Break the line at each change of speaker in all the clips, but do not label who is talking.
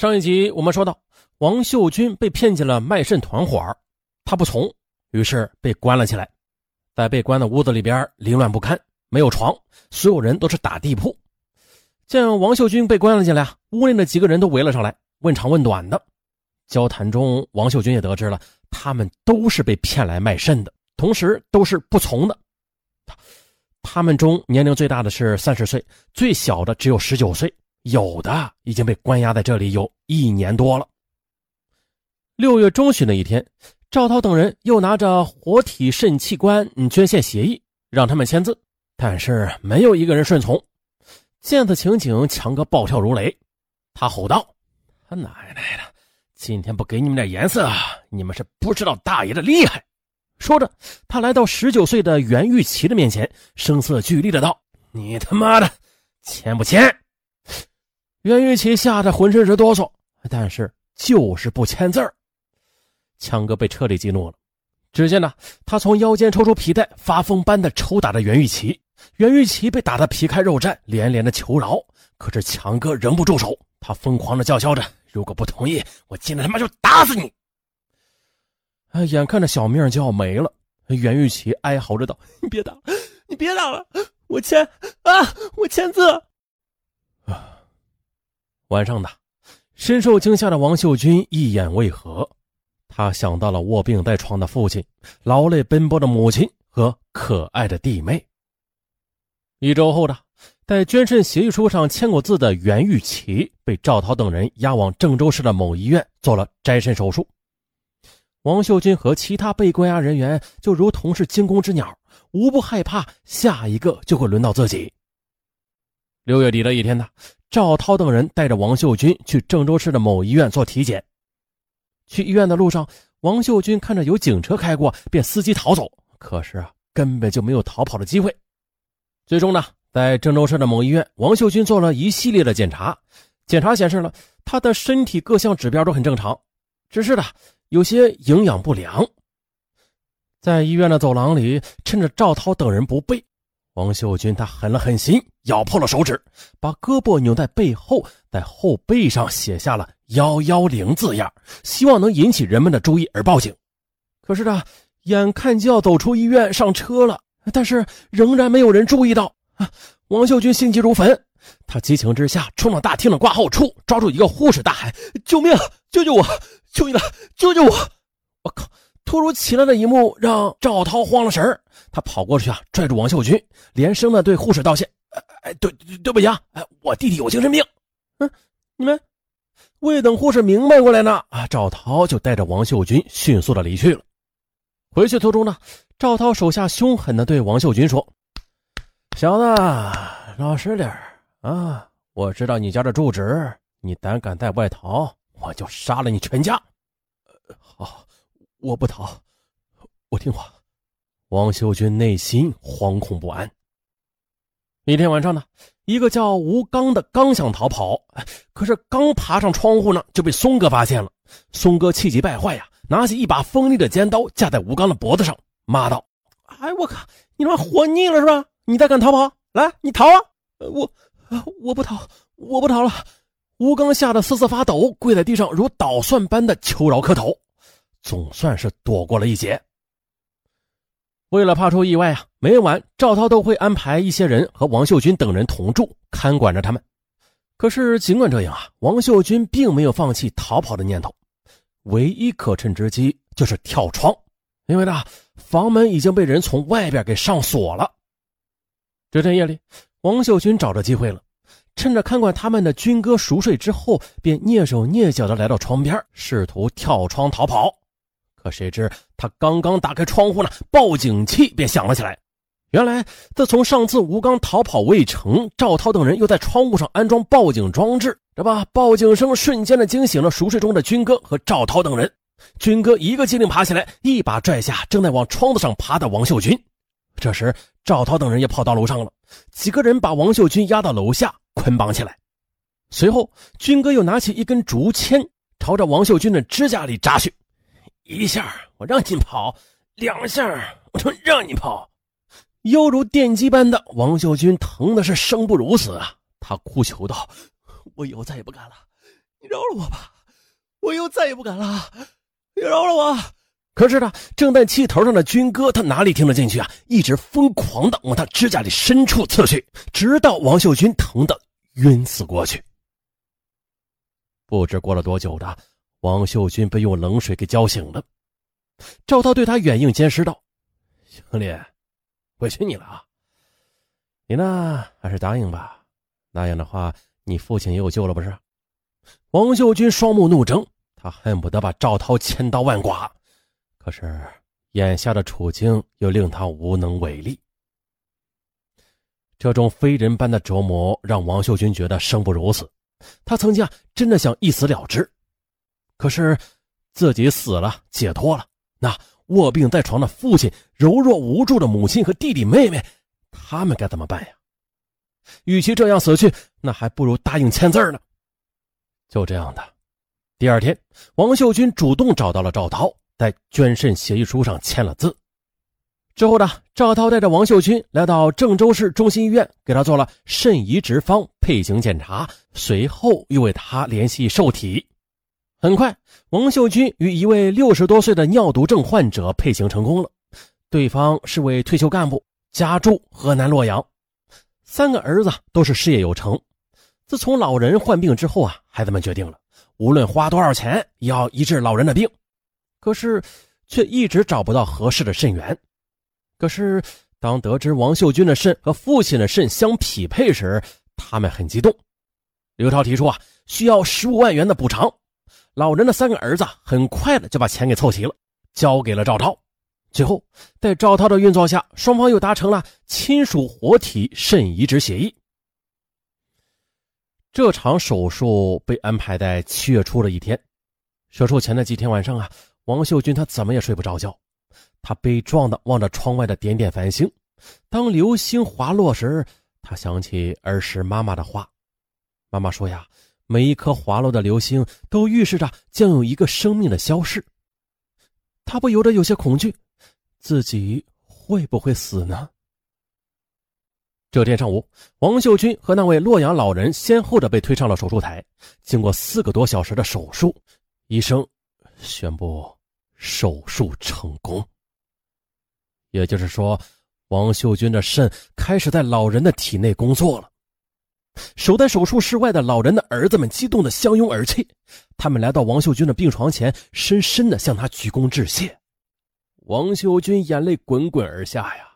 上一集我们说到，王秀军被骗进了卖肾团伙，他不从，于是被关了起来。在被关的屋子里边，凌乱不堪，没有床，所有人都是打地铺。见王秀军被关了进来，屋内的几个人都围了上来，问长问短的。交谈中，王秀军也得知了，他们都是被骗来卖肾的，同时都是不从的。他们中年龄最大的是三十岁，最小的只有十九岁。有的已经被关押在这里有一年多了。六月中旬的一天，赵涛等人又拿着活体肾器官捐献协议，让他们签字，但是没有一个人顺从。见此情景，强哥暴跳如雷，他吼道：“他奶奶的，今天不给你们点颜色，你们是不知道大爷的厉害！”说着，他来到十九岁的袁玉琪的面前，声色俱厉的道：“你他妈的，签不签？”袁玉琪吓得浑身直哆嗦，但是就是不签字。强哥被彻底激怒了，只见呢，他从腰间抽出皮带，发疯般的抽打着袁玉琪。袁玉琪被打得皮开肉绽，连连的求饶。可是强哥仍不住手，他疯狂的叫嚣着：“如果不同意，我今天他妈就打死你！”啊！眼看着小命就要没了，袁玉琪哀嚎着道：“你别打，你别打了，我签啊，我签字。”晚上的，深受惊吓的王秀军一眼未合，他想到了卧病在床的父亲、劳累奔波的母亲和可爱的弟妹。一周后的，在捐肾协议书上签过字的袁玉琪被赵涛等人押往郑州市的某医院做了摘肾手术。王秀军和其他被关押人员就如同是惊弓之鸟，无不害怕下一个就会轮到自己。六月底的一天呢。赵涛等人带着王秀军去郑州市的某医院做体检。去医院的路上，王秀军看着有警车开过，便伺机逃走。可是啊，根本就没有逃跑的机会。最终呢，在郑州市的某医院，王秀军做了一系列的检查，检查显示了他的身体各项指标都很正常，只是呢有些营养不良。在医院的走廊里，趁着赵涛等人不备。王秀军他狠了狠心，咬破了手指，把胳膊扭在背后，在后背上写下了“幺幺零”字样，希望能引起人们的注意而报警。可是呢，眼看就要走出医院上车了，但是仍然没有人注意到。王秀军心急如焚，他激情之下冲到大厅的挂号处，抓住一个护士大喊：“救命！救救我！求你了，救救我！”我靠！突如其来的一幕让赵涛慌了神儿他跑过去啊，拽住王秀军，连声的对护士道歉：“哎，对对不起啊，哎，我弟弟有精神病。”嗯，你们未等护士明白过来呢，啊，赵涛就带着王秀军迅速的离去了。回去途中呢，赵涛手下凶狠的对王秀军说：“小子，老实点啊！我知道你家的住址，你胆敢在外逃，我就杀了你全家。”好。我不逃，我听话。王秀军内心惶恐不安。一天晚上呢，一个叫吴刚的刚想逃跑，可是刚爬上窗户呢，就被松哥发现了。松哥气急败坏呀，拿起一把锋利的尖刀架在吴刚的脖子上，骂道：“哎，我靠，你他妈活腻了是吧？你再敢逃跑，来，你逃啊！我，我不逃，我不逃了。”吴刚吓得瑟瑟发抖，跪在地上如捣蒜般的求饶磕头。总算是躲过了一劫。为了怕出意外啊，每晚赵涛都会安排一些人和王秀军等人同住，看管着他们。可是尽管这样啊，王秀军并没有放弃逃跑的念头。唯一可乘之机就是跳窗，因为呢，房门已经被人从外边给上锁了。这天夜里，王秀军找着机会了。趁着看管他们的军哥熟睡之后，便蹑手蹑脚的来到窗边，试图跳窗逃跑。可谁知他刚刚打开窗户呢，报警器便响了起来。原来，自从上次吴刚逃跑未成，赵涛等人又在窗户上安装报警装置，这吧，报警声瞬间的惊醒了熟睡中的军哥和赵涛等人。军哥一个机灵爬起来，一把拽下正在往窗子上爬的王秀军。这时，赵涛等人也跑到楼上了，几个人把王秀军压到楼下，捆绑起来。随后，军哥又拿起一根竹签，朝着王秀军的指甲里扎去。一下我让你跑，两下我就让你跑，犹如电击般的，王秀军疼的是生不如死啊！他哭求道：“我以后再也不敢了，
你饶了我吧，我以后再也不敢了，你饶了我。
可是呢，正在气头上的军哥，他哪里听得进去啊？一直疯狂的往他指甲里深处刺去，直到王秀军疼得晕死过去。不知过了多久的，王秀军被用冷水给浇醒了。赵涛对他软硬兼施道：“兄弟，委屈你了啊！你呢，还是答应吧。那样的话，你父亲也有救了，不是？”王秀军双目怒睁，他恨不得把赵涛千刀万剐。可是，眼下的处境又令他无能为力。这种非人般的折磨让王秀军觉得生不如死。他曾经啊，真的想一死了之。可是，自己死了，解脱了，那卧病在床的父亲、柔弱无助的母亲和弟弟妹妹，他们该怎么办呀？与其这样死去，那还不如答应签字呢。就这样的，第二天，王秀军主动找到了赵涛。在捐肾协议书上签了字之后呢，赵涛带着王秀军来到郑州市中心医院，给他做了肾移植方配型检查，随后又为他联系受体。很快，王秀军与一位六十多岁的尿毒症患者配型成功了，对方是位退休干部，家住河南洛阳，三个儿子都是事业有成。自从老人患病之后啊，孩子们决定了，无论花多少钱，也要医治老人的病。可是，却一直找不到合适的肾源。可是，当得知王秀军的肾和父亲的肾相匹配时，他们很激动。刘涛提出啊，需要十五万元的补偿。老人的三个儿子很快的就把钱给凑齐了，交给了赵涛。最后，在赵涛的运作下，双方又达成了亲属活体肾移植协议。这场手术被安排在七月初的一天。手术前的几天晚上啊。王秀军他怎么也睡不着觉，他悲壮的望着窗外的点点繁星。当流星滑落时，他想起儿时妈妈的话。妈妈说呀，每一颗滑落的流星都预示着将有一个生命的消逝。他不由得有些恐惧，自己会不会死呢？这天上午，王秀军和那位洛阳老人先后的被推上了手术台。经过四个多小时的手术，医生宣布。手术成功，也就是说，王秀军的肾开始在老人的体内工作了。守在手术室外的老人的儿子们激动的相拥而泣，他们来到王秀军的病床前，深深的向他鞠躬致谢。王秀军眼泪滚滚而下呀，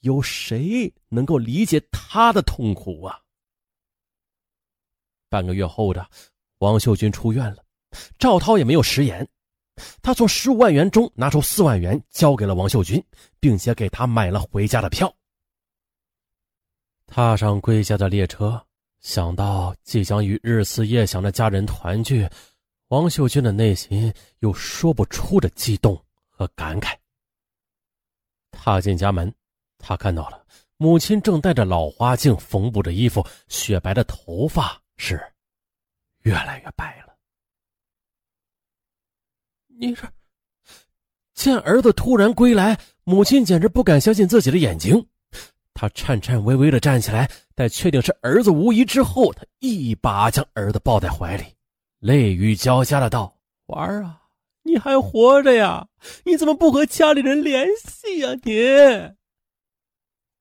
有谁能够理解他的痛苦啊？半个月后的，王秀军出院了，赵涛也没有食言。他从十五万元中拿出四万元交给了王秀军，并且给他买了回家的票。踏上归家的列车，想到即将与日思夜想的家人团聚，王秀军的内心有说不出的激动和感慨。踏进家门，他看到了母亲正戴着老花镜缝补着衣服，雪白的头发是越来越白了。你这见儿子突然归来，母亲简直不敢相信自己的眼睛。他颤颤巍巍的站起来，在确定是儿子无疑之后，他一把将儿子抱在怀里，泪雨交加的道：“娃儿啊，你还活着呀？你怎么不和家里人联系呀？你。”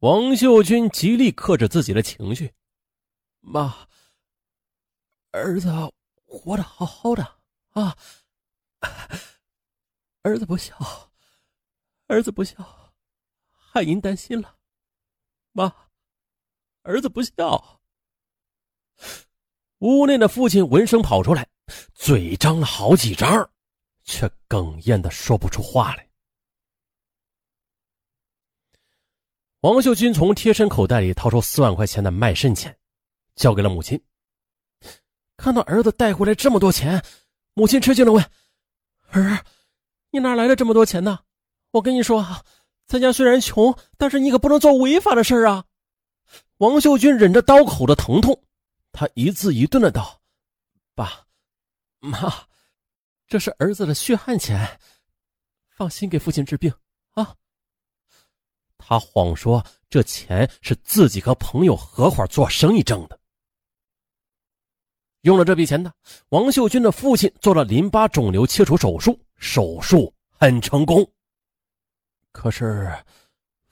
王秀军极力克制自己的情绪：“妈，儿子活得好好的啊。”儿子不孝，儿子不孝，害您担心了，妈，儿子不孝。屋内的父亲闻声跑出来，嘴张了好几张，却哽咽的说不出话来。王秀军从贴身口袋里掏出四万块钱的卖肾钱，交给了母亲。看到儿子带回来这么多钱，母亲吃惊的问。儿，你哪来的这么多钱呢？我跟你说啊，咱家虽然穷，但是你可不能做违法的事啊！王秀军忍着刀口的疼痛，他一字一顿的道：“爸妈，这是儿子的血汗钱，放心给父亲治病啊。”他谎说这钱是自己和朋友合伙做生意挣的。用了这笔钱呢，王秀军的父亲做了淋巴肿瘤切除手术，手术很成功。可是，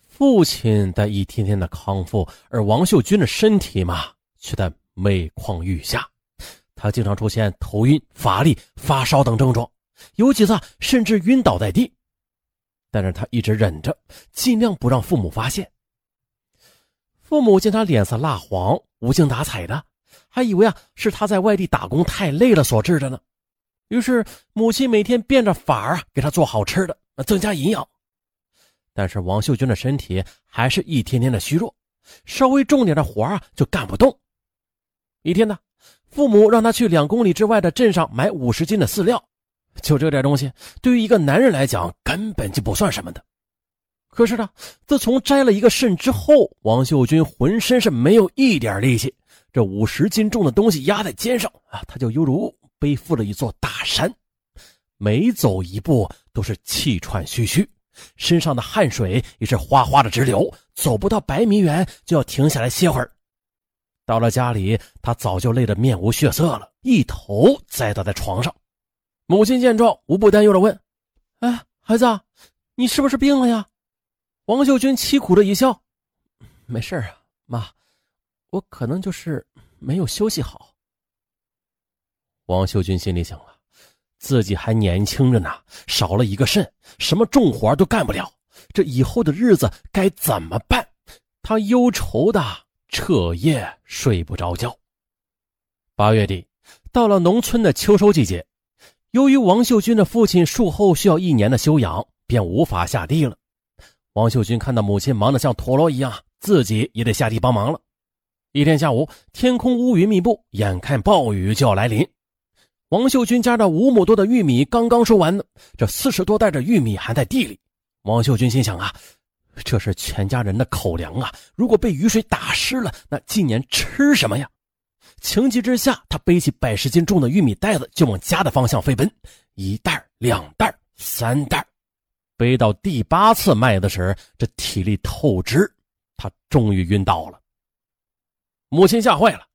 父亲在一天天的康复，而王秀军的身体嘛，却在每况愈下。他经常出现头晕、乏力、发烧等症状，有几次甚至晕倒在地。但是他一直忍着，尽量不让父母发现。父母见他脸色蜡黄、无精打采的。还以为啊是他在外地打工太累了所致的呢，于是母亲每天变着法儿给他做好吃的，增加营养。但是王秀军的身体还是一天天的虚弱，稍微重点的活啊就干不动。一天呢，父母让他去两公里之外的镇上买五十斤的饲料，就这点东西，对于一个男人来讲根本就不算什么的。可是呢，自从摘了一个肾之后，王秀军浑身是没有一点力气。这五十斤重的东西压在肩上啊，他就犹如背负了一座大山，每走一步都是气喘吁吁，身上的汗水也是哗哗的直流，走不到百米远就要停下来歇会儿。到了家里，他早就累得面无血色了，一头栽倒在床上。母亲见状，无不担忧的问：“哎，孩子，你是不是病了呀？”王秀军凄苦的一笑：“没事啊，妈。”我可能就是没有休息好。王秀军心里想啊，自己还年轻着呢，少了一个肾，什么重活都干不了，这以后的日子该怎么办？他忧愁的彻夜睡不着觉。八月底，到了农村的秋收季节，由于王秀军的父亲术后需要一年的休养，便无法下地了。王秀军看到母亲忙得像陀螺一样，自己也得下地帮忙了。一天下午，天空乌云密布，眼看暴雨就要来临。王秀军家的五亩多的玉米刚刚收完，这四十多袋的玉米还在地里。王秀军心想啊，这是全家人的口粮啊，如果被雨水打湿了，那今年吃什么呀？情急之下，他背起百十斤重的玉米袋子就往家的方向飞奔。一袋、两袋、三袋，背到第八次麦子时，这体力透支，他终于晕倒了。母亲吓坏了，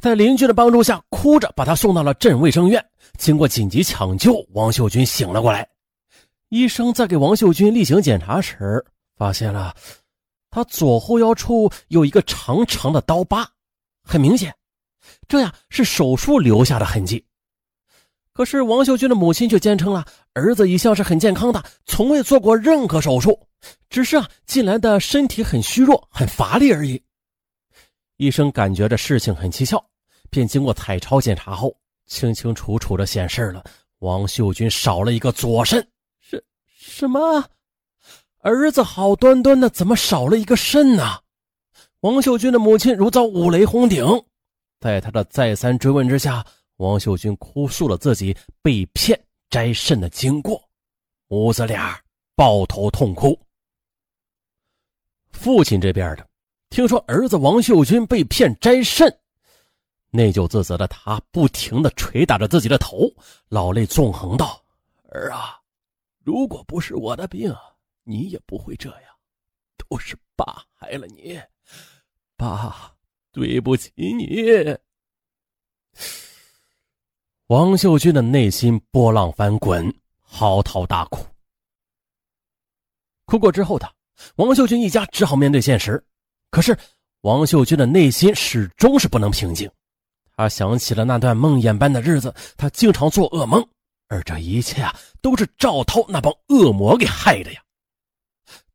在邻居的帮助下，哭着把他送到了镇卫生院。经过紧急抢救，王秀军醒了过来。医生在给王秀军例行检查时，发现了他左后腰处有一个长长的刀疤，很明显，这呀是手术留下的痕迹。可是王秀军的母亲却坚称了，儿子一向是很健康的，从未做过任何手术，只是啊近来的身体很虚弱、很乏力而已。医生感觉这事情很蹊跷，便经过彩超检查后，清清楚楚的显示了王秀军少了一个左肾。是什么？儿子好端端的，怎么少了一个肾呢？王秀军的母亲如遭五雷轰顶，在他的再三追问之下，王秀军哭诉了自己被骗摘肾的经过，母子俩抱头痛哭。父亲这边的。听说儿子王秀军被骗摘肾，内疚自责的他不停的捶打着自己的头，老泪纵横道：“儿啊，如果不是我的病，你也不会这样，都是爸害了你，爸对不起你。”王秀军的内心波浪翻滚，嚎啕大哭。哭过之后的王秀军一家只好面对现实。可是，王秀军的内心始终是不能平静。他想起了那段梦魇般的日子，他经常做噩梦，而这一切啊，都是赵涛那帮恶魔给害的呀。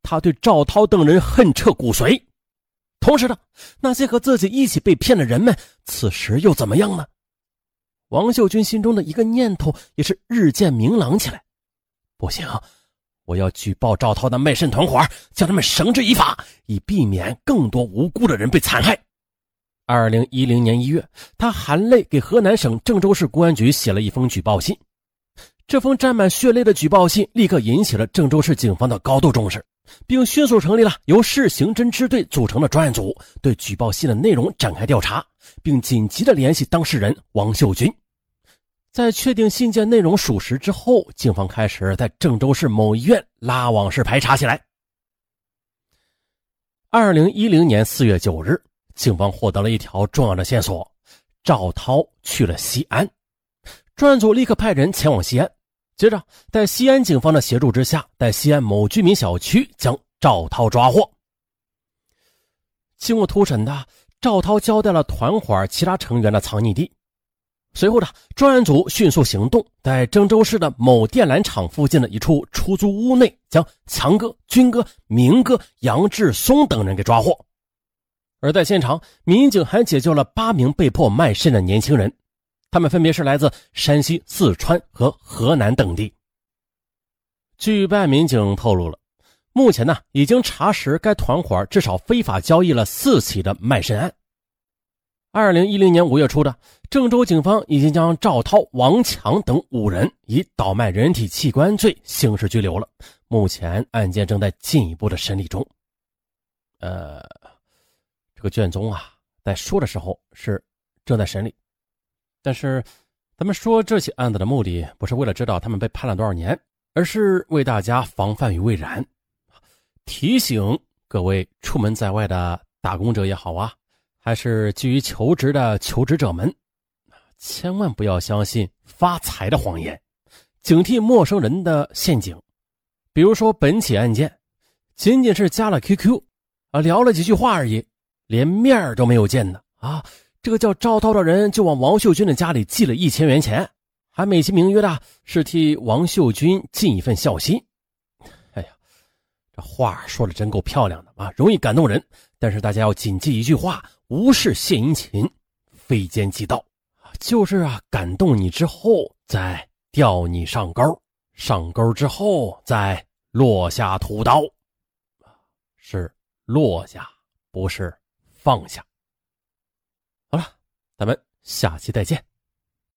他对赵涛等人恨彻骨髓。同时呢，那些和自己一起被骗的人们，此时又怎么样呢？王秀军心中的一个念头也是日渐明朗起来。不行。我要举报赵涛的卖肾团伙，将他们绳之以法，以避免更多无辜的人被残害。二零一零年一月，他含泪给河南省郑州市公安局写了一封举报信。这封沾满血泪的举报信立刻引起了郑州市警方的高度重视，并迅速成立了由市刑侦支队组成的专案组，对举报信的内容展开调查，并紧急的联系当事人王秀军。在确定信件内容属实之后，警方开始在郑州市某医院拉网式排查起来。二零一零年四月九日，警方获得了一条重要的线索：赵涛去了西安。专案组立刻派人前往西安，接着在西安警方的协助之下，在西安某居民小区将赵涛抓获。经过突审的赵涛交代了团伙其他成员的藏匿地。随后呢，专案组迅速行动，在郑州市的某电缆厂附近的一处出租屋内，将强哥、军哥、明哥、杨志松等人给抓获。而在现场，民警还解救了八名被迫卖肾的年轻人，他们分别是来自山西、四川和河南等地。据办案民警透露了，目前呢已经查实该团伙至少非法交易了四起的卖肾案。二零一零年五月初的。郑州警方已经将赵涛、王强等五人以倒卖人体器官罪刑事拘留了。目前案件正在进一步的审理中。呃，这个卷宗啊，在说的时候是正在审理，但是咱们说这起案子的目的不是为了知道他们被判了多少年，而是为大家防范于未然，提醒各位出门在外的打工者也好啊，还是急于求职的求职者们。千万不要相信发财的谎言，警惕陌生人的陷阱。比如说，本起案件仅仅是加了 QQ，啊，聊了几句话而已，连面都没有见呢。啊，这个叫赵涛的人就往王秀军的家里寄了一千元钱，还美其名曰的是替王秀军尽一份孝心。哎呀，这话说的真够漂亮的啊，容易感动人。但是大家要谨记一句话：无事献殷勤，非奸即盗。就是啊，感动你之后再钓你上钩，上钩之后再落下屠刀，是落下，不是放下。好了，咱们下期再见。